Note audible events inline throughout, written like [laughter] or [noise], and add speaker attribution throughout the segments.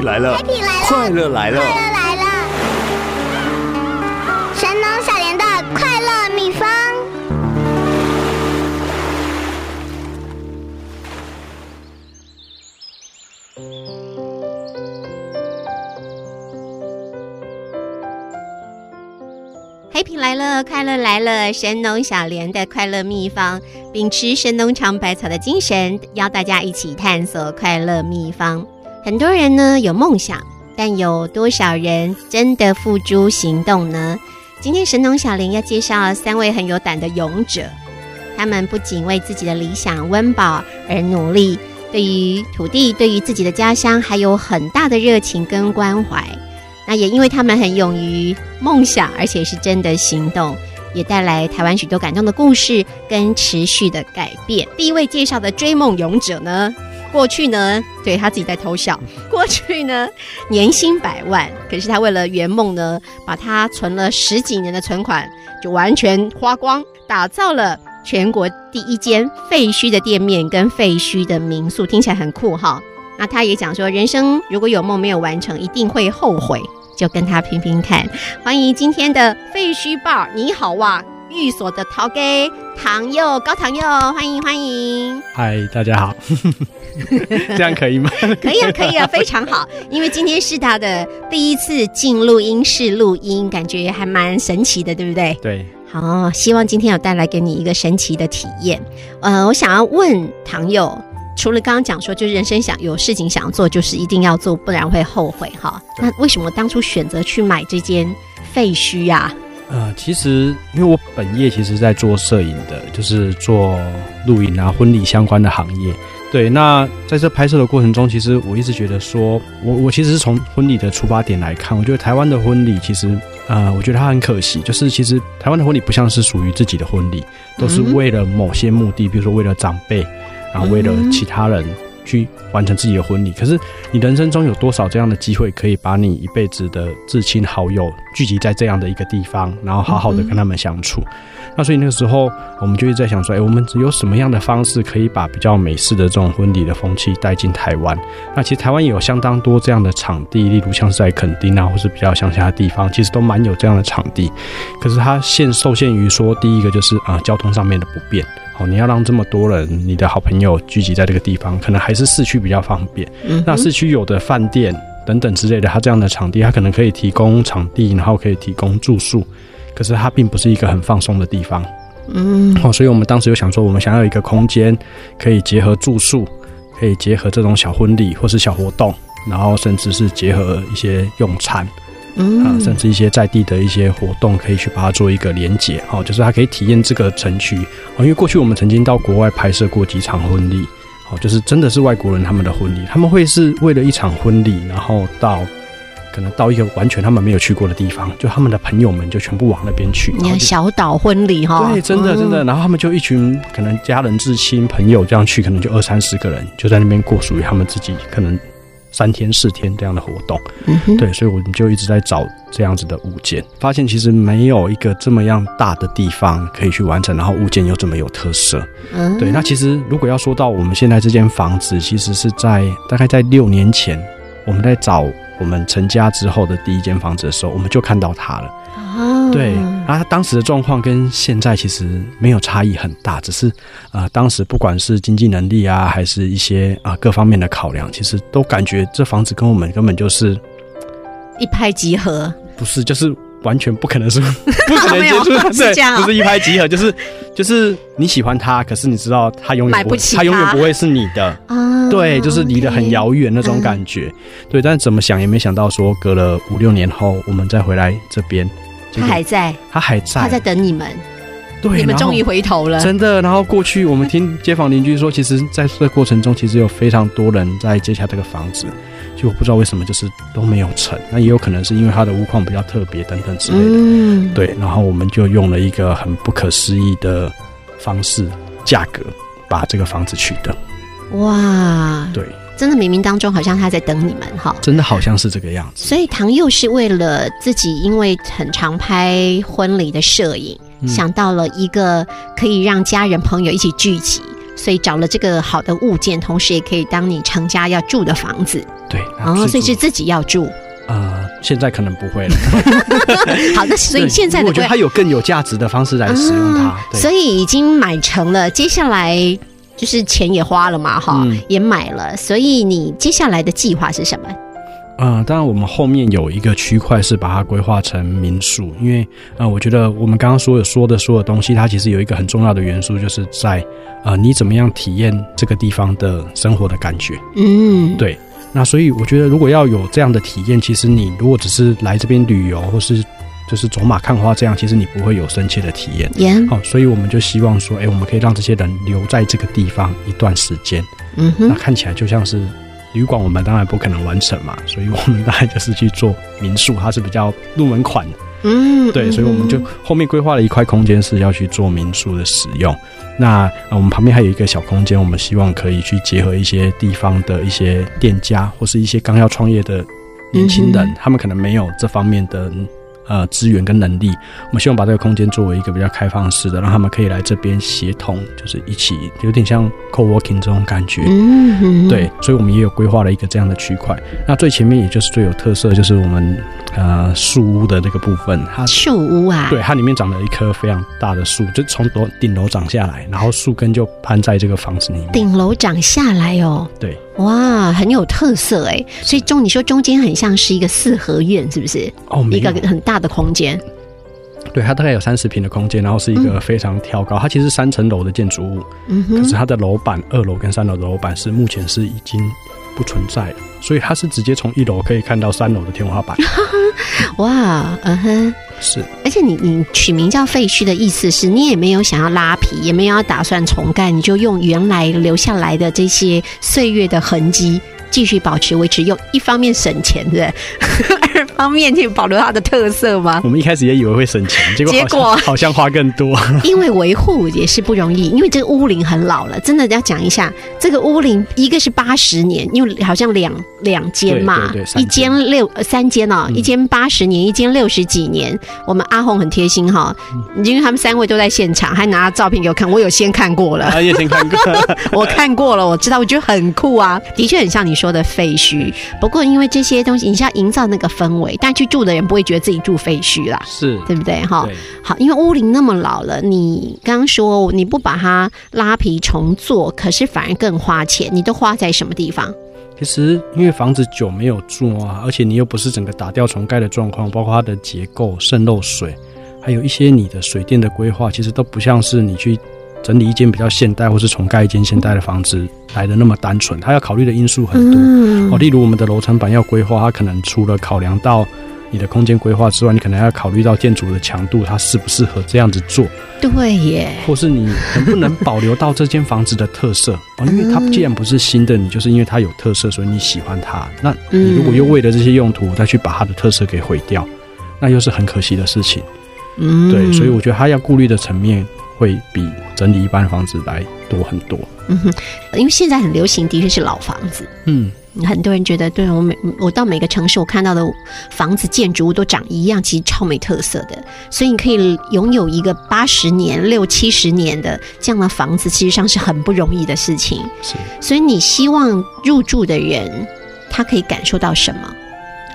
Speaker 1: Happy 来了
Speaker 2: ，Happy 来了，
Speaker 1: 快乐来了，
Speaker 2: 快乐来了！神农小莲的快乐秘方。
Speaker 3: Happy 来了，快乐来了！神农小莲的快乐秘方，秉持神农尝百草的精神，邀大家一起探索快乐秘方。很多人呢有梦想，但有多少人真的付诸行动呢？今天神农小林要介绍三位很有胆的勇者，他们不仅为自己的理想温饱而努力，对于土地、对于自己的家乡，还有很大的热情跟关怀。那也因为他们很勇于梦想，而且是真的行动，也带来台湾许多感动的故事跟持续的改变。第一位介绍的追梦勇者呢，过去呢，对他自己在偷笑。[laughs] 过去呢，年薪百万，可是他为了圆梦呢，把他存了十几年的存款就完全花光，打造了全国第一间废墟的店面跟废墟的民宿，听起来很酷哈。那他也讲说，人生如果有梦没有完成，一定会后悔。就跟他拼拼看，欢迎今天的废墟报，你好哇！寓所的陶给唐佑高唐佑，欢迎欢迎。
Speaker 4: 嗨，大家好，[laughs] 这样可以吗？[laughs]
Speaker 3: 可以啊，可以啊，非常好。因为今天是他的第一次进录音室录音，感觉还蛮神奇的，对不对？
Speaker 4: 对。
Speaker 3: 好，希望今天有带来给你一个神奇的体验。呃，我想要问唐友。除了刚刚讲说，就是人生想有事情想要做，就是一定要做，不然会后悔哈。那为什么当初选择去买这间废墟呀？
Speaker 4: 呃，其实因为我本业其实在做摄影的，就是做录影啊、婚礼相关的行业。对，那在这拍摄的过程中，其实我一直觉得说，我我其实是从婚礼的出发点来看，我觉得台湾的婚礼其实，呃，我觉得它很可惜，就是其实台湾的婚礼不像是属于自己的婚礼，都是为了某些目的，比如说为了长辈。然后为了其他人去完成自己的婚礼，可是你人生中有多少这样的机会，可以把你一辈子的至亲好友聚集在这样的一个地方，然后好好的跟他们相处？那所以那个时候，我们就一直在想说，哎，我们有什么样的方式可以把比较美式的这种婚礼的风气带进台湾？那其实台湾也有相当多这样的场地，例如像是在垦丁啊，或是比较乡下的地方，其实都蛮有这样的场地。可是它限受限于说，第一个就是啊，交通上面的不便。哦，你要让这么多人，你的好朋友聚集在这个地方，可能还是市区比较方便。那市区有的饭店等等之类的，它这样的场地，它可能可以提供场地，然后可以提供住宿，可是它并不是一个很放松的地方。嗯，哦，所以我们当时有想说，我们想要一个空间，可以结合住宿，可以结合这种小婚礼或是小活动，然后甚至是结合一些用餐。嗯啊，甚至一些在地的一些活动，可以去把它做一个连接，哦，就是它可以体验这个城区，哦，因为过去我们曾经到国外拍摄过几场婚礼，哦，就是真的是外国人他们的婚礼，他们会是为了一场婚礼，然后到可能到一个完全他们没有去过的地方，就他们的朋友们就全部往那边去，
Speaker 3: 你看小岛婚礼哈，
Speaker 4: 对，真的真的，然后他们就一群可能家人至亲朋友这样去，可能就二三十个人就在那边过属于他们自己可能。三天四天这样的活动，嗯对，所以我们就一直在找这样子的物件，发现其实没有一个这么样大的地方可以去完成，然后物件又这么有特色。嗯。对，那其实如果要说到我们现在这间房子，其实是在大概在六年前，我们在找我们成家之后的第一间房子的时候，我们就看到他了。对，然后当时的状况跟现在其实没有差异很大，只是啊，当时不管是经济能力啊，还是一些啊各方面的考量，其实都感觉这房子跟我们根本就是
Speaker 3: 一拍即合。
Speaker 4: 不是，就是完全不可能是，[laughs] 不可能
Speaker 3: 接触
Speaker 4: 对，不是一拍即合，就是就是你喜欢他，可是你知道他永远不
Speaker 3: 起，
Speaker 4: 他永远不会是你的啊。对，就是离得很遥远那种感觉。对，但是怎么想也没想到，说隔了五六年后，我们再回来这边。
Speaker 3: 他还在，
Speaker 4: 他还在，
Speaker 3: 他在等你们。
Speaker 4: 对，
Speaker 3: 你们终于回头了，
Speaker 4: 真的。然后过去我们听街坊邻居说，其实在这过程中，其实有非常多人在接下这个房子，就不知道为什么就是都没有成。那也有可能是因为它的屋况比较特别等等之类的。嗯，对。然后我们就用了一个很不可思议的方式，价格把这个房子取得。哇，对。
Speaker 3: 真的冥冥当中好像他在等你们哈，
Speaker 4: 真的好像是这个样子。
Speaker 3: 所以唐佑是为了自己，因为很常拍婚礼的摄影，想到了一个可以让家人朋友一起聚集，所以找了这个好的物件，同时也可以当你成家要住的房子。
Speaker 4: 对，
Speaker 3: 哦，所以是自己要住。
Speaker 4: 呃，现在可能不会了。[laughs]
Speaker 3: 好，那所以现在的
Speaker 4: 我觉得它有更有价值的方式来使用它。
Speaker 3: 所以已经买成了，接下来就是钱也花了嘛，哈，也买了。所以你接下来的计划是什么？
Speaker 4: 嗯，当然，我们后面有一个区块是把它规划成民宿，因为呃，我觉得我们刚刚所有说的所有东西，它其实有一个很重要的元素，就是在呃，你怎么样体验这个地方的生活的感觉。嗯，对。那所以我觉得，如果要有这样的体验，其实你如果只是来这边旅游，或是就是走马看花这样，其实你不会有深切的体验。好，所以我们就希望说，哎，我们可以让这些人留在这个地方一段时间。嗯哼，那看起来就像是旅馆，我们当然不可能完成嘛，所以我们大概就是去做民宿，它是比较入门款的。嗯，对，所以我们就后面规划了一块空间是要去做民宿的使用。那我们旁边还有一个小空间，我们希望可以去结合一些地方的一些店家，或是一些刚要创业的年轻人，他们可能没有这方面的。呃，资源跟能力，我们希望把这个空间作为一个比较开放式的，让他们可以来这边协同，就是一起有点像 co-working 这种感觉。嗯，对，所以我们也有规划了一个这样的区块。那最前面也就是最有特色，就是我们呃树屋的那个部分。
Speaker 3: 它树屋啊？
Speaker 4: 对，它里面长了一棵非常大的树，就从楼顶楼长下来，然后树根就攀在这个房子里面。
Speaker 3: 顶楼长下来哦。
Speaker 4: 对。
Speaker 3: 哇，很有特色哎，所以中你说中间很像是一个四合院，是不是？哦，一个很大的空间。
Speaker 4: 对，它大概有三十平的空间，然后是一个非常挑高，它其实三层楼的建筑物，嗯可是它的楼板二楼跟三楼的楼板是目前是已经不存在了，所以它是直接从一楼可以看到三楼的天花板。[laughs]
Speaker 3: 哇，嗯哼。
Speaker 4: 是，
Speaker 3: 而且你你取名叫废墟的意思是你也没有想要拉皮，也没有要打算重盖，你就用原来留下来的这些岁月的痕迹。继续保持维持，又一方面省钱的，[laughs] 二方面去保留它的特色吗？
Speaker 4: 我们一开始也以为会省钱，结果结果 [laughs] 好像花更多。[laughs]
Speaker 3: 因为维护也是不容易，因为这个屋龄很老了，真的要讲一下，这个屋龄一个是八十年，因为好像两两间嘛，一间六三间哦，一间八十年，一间六十几年。我们阿红很贴心哈，因为他们三位都在现场，还拿照片给我看，我有先看过了，啊
Speaker 4: 也先看过，
Speaker 3: 我看过了，我知道，我觉得很酷啊，的确很像你。说的废墟，不过因为这些东西，你是要营造那个氛围，但去住的人不会觉得自己住废墟啦，
Speaker 4: 是
Speaker 3: 对不对？哈，好，因为屋龄那么老了，你刚刚说你不把它拉皮重做，可是反而更花钱，你都花在什么地方？
Speaker 4: 其实因为房子久没有住啊，而且你又不是整个打掉重盖的状况，包括它的结构渗漏水，还有一些你的水电的规划，其实都不像是你去。整理一间比较现代，或是重盖一间现代的房子来的那么单纯，它要考虑的因素很多哦。例如我们的楼层板要规划，它可能除了考量到你的空间规划之外，你可能要考虑到建筑的强度，它适不适合这样子做？
Speaker 3: 对耶。
Speaker 4: 或是你能不能保留到这间房子的特色？哦，因为它既然不是新的，你就是因为它有特色，所以你喜欢它。那你如果又为了这些用途再去把它的特色给毁掉，那又是很可惜的事情。嗯，对，所以我觉得他要顾虑的层面。会比整理一般的房子来多很多。嗯哼，
Speaker 3: 因为现在很流行，的确是老房子。嗯，很多人觉得，对我每我到每个城市，我看到的房子建筑物都长一样，其实超没特色的。所以你可以拥有一个八十年、六七十年的这样的房子，其实上是很不容易的事情。
Speaker 4: 是，
Speaker 3: 所以你希望入住的人，他可以感受到什么？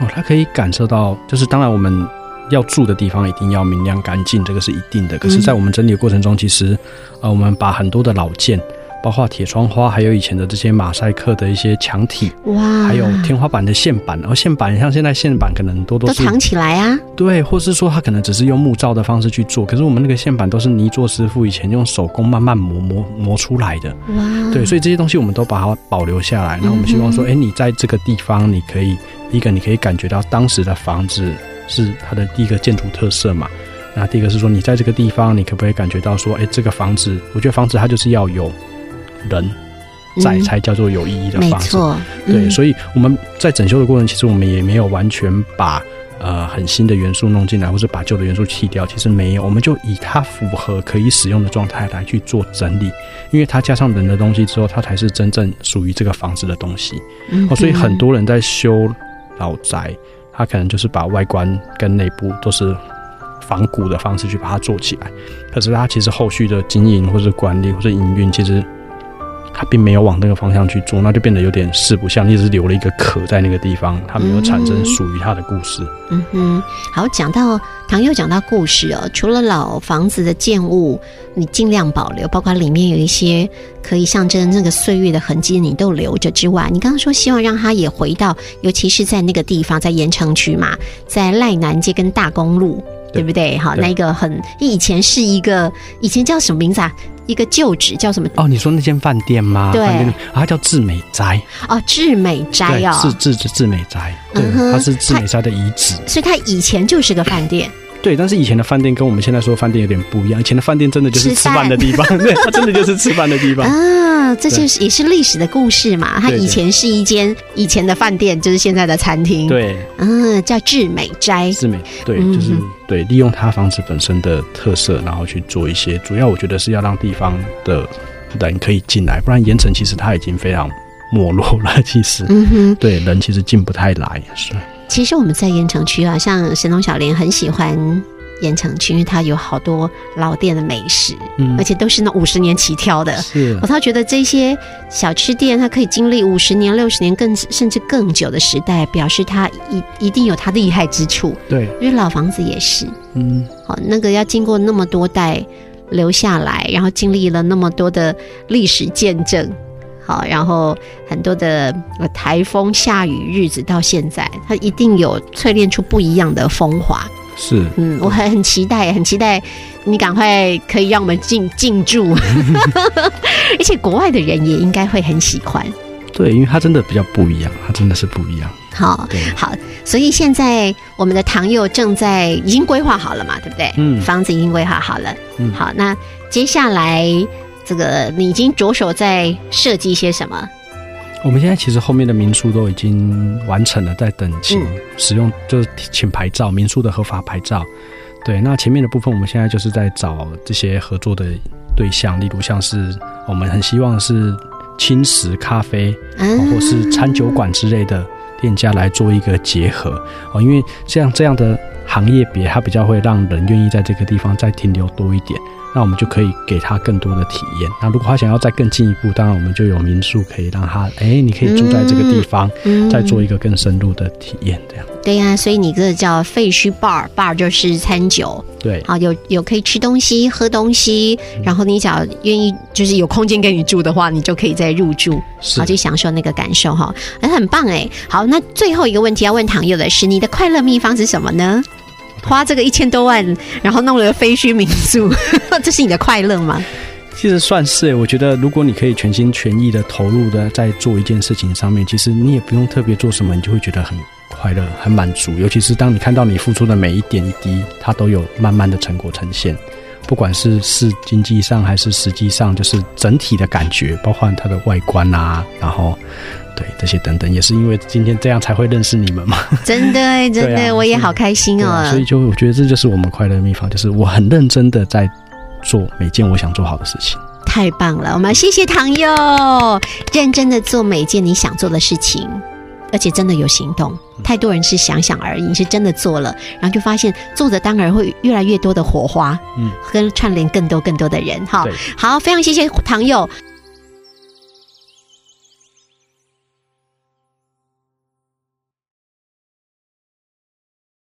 Speaker 4: 哦，他可以感受到，就是当然我们。要住的地方一定要明亮干净，这个是一定的。可是，在我们整理的过程中，其实，呃，我们把很多的老件，包括铁窗花，还有以前的这些马赛克的一些墙体，哇，还有天花板的线板，然后线板像现在线板可能多多
Speaker 3: 都藏起来啊，
Speaker 4: 对，或是说它可能只是用木造的方式去做，可是我们那个线板都是泥作师傅以前用手工慢慢磨磨磨出来的，哇，对，所以这些东西我们都把它保留下来。那我们希望说，哎，你在这个地方，你可以第一个，你可以感觉到当时的房子。是它的第一个建筑特色嘛？那第一个是说，你在这个地方，你可不可以感觉到说，哎，这个房子，我觉得房子它就是要有人在，才叫做有意义的房子。
Speaker 3: 没错，
Speaker 4: 对。所以我们在整修的过程，其实我们也没有完全把呃很新的元素弄进来，或是把旧的元素弃掉。其实没有，我们就以它符合可以使用的状态来去做整理，因为它加上人的东西之后，它才是真正属于这个房子的东西。哦，所以很多人在修老宅。他可能就是把外观跟内部都是仿古的方式去把它做起来，可是他其实后续的经营或者管理或者营运，其实它并没有往那个方向去做，那就变得有点四不像，你只是留了一个壳在那个地方，它没有产生属于它的故事。
Speaker 3: 嗯哼，好，讲到唐又讲到故事哦，除了老房子的建物，你尽量保留，包括里面有一些可以象征那个岁月的痕迹，你都留着之外，你刚刚说希望让它也回到，尤其是在那个地方，在盐城区嘛，在赖南街跟大公路。对不对？好，那个很以前是一个以前叫什么名字啊？一个旧址叫什么？
Speaker 4: 哦，你说那间饭店吗？
Speaker 3: 对，
Speaker 4: 啊，它叫智美斋。
Speaker 3: 哦，智美斋哦，
Speaker 4: 是智智智美斋，对，它是智美斋的遗址。
Speaker 3: 所以它以前就是个饭店。
Speaker 4: 对，但是以前的饭店跟我们现在说的饭店有点不一样。以前的饭店真的就是吃饭的地方，[laughs] 对，它真的就是吃饭的地方 [laughs]
Speaker 3: 啊。这就是也是历史的故事嘛。它以前是一间以前的饭店，就是现在的餐厅。
Speaker 4: 对，
Speaker 3: 嗯，叫智美斋。
Speaker 4: 智美，对，就是对，利用它房子本身的特色，然后去做一些。主要我觉得是要让地方的人可以进来，不然盐城其实它已经非常没落了。其实，嗯哼，对，人其实进不太来，是。
Speaker 3: 其实我们在盐城区啊，像神农小莲很喜欢盐城区，因为它有好多老店的美食，嗯，而且都是那五十年起跳的。
Speaker 4: 是，
Speaker 3: 他觉得这些小吃店，它可以经历五十年、六十年，更甚至更久的时代，表示它一一定有它厉害之处。
Speaker 4: 对，
Speaker 3: 因为老房子也是，嗯，好，那个要经过那么多代留下来，然后经历了那么多的历史见证。好，然后很多的台风、下雨日子到现在，它一定有淬炼出不一样的风华。
Speaker 4: 是，
Speaker 3: 嗯，我很很期待，很期待你赶快可以让我们进进驻，[laughs] 而且国外的人也应该会很喜欢。
Speaker 4: 对，因为它真的比较不一样，它真的是不一样。
Speaker 3: 好，好，所以现在我们的唐佑正在已经规划好了嘛，对不对？嗯，房子已经规划好了。嗯，好，那接下来。这个你已经着手在设计些什么？
Speaker 4: 我们现在其实后面的民宿都已经完成了，在等请使用，就是请牌照，民宿的合法牌照。对，那前面的部分，我们现在就是在找这些合作的对象，例如像是我们很希望是轻食咖啡，或是餐酒馆之类的店家来做一个结合哦，因为像这样的行业别，它比较会让人愿意在这个地方再停留多一点。那我们就可以给他更多的体验。那如果他想要再更进一步，当然我们就有民宿可以让他，哎，你可以住在这个地方，再做一个更深入的体验，这样。
Speaker 3: 对呀，所以你这个叫废墟 bar，bar 就是餐酒。
Speaker 4: 对，
Speaker 3: 好，有有可以吃东西、喝东西，然后你只要愿意，就是有空间给你住的话，你就可以再入住，好去享受那个感受哈，哎，很棒哎。好，那最后一个问题要问唐佑的是，你的快乐秘方是什么呢？花这个一千多万，然后弄了个废墟民宿，[laughs] 这是你的快乐吗？
Speaker 4: 其实算是，我觉得如果你可以全心全意的投入的在做一件事情上面，其实你也不用特别做什么，你就会觉得很快乐、很满足。尤其是当你看到你付出的每一点一滴，它都有慢慢的成果呈现，不管是是经济上还是实际上，就是整体的感觉，包括它的外观啊，然后。对这些等等，也是因为今天这样才会认识你们嘛。[laughs]
Speaker 3: 真的，[laughs] 真的，我也好开心哦。
Speaker 4: 所以就我觉得这就是我们快乐的秘方，就是我很认真的在做每件我想做好的事情。
Speaker 3: 太棒了，我们谢谢唐佑，认真的做每件你想做的事情，而且真的有行动。太多人是想想而已，你是真的做了，然后就发现做的当然会越来越多的火花，嗯，跟串联更多更多的人。哈，好，非常谢谢唐佑。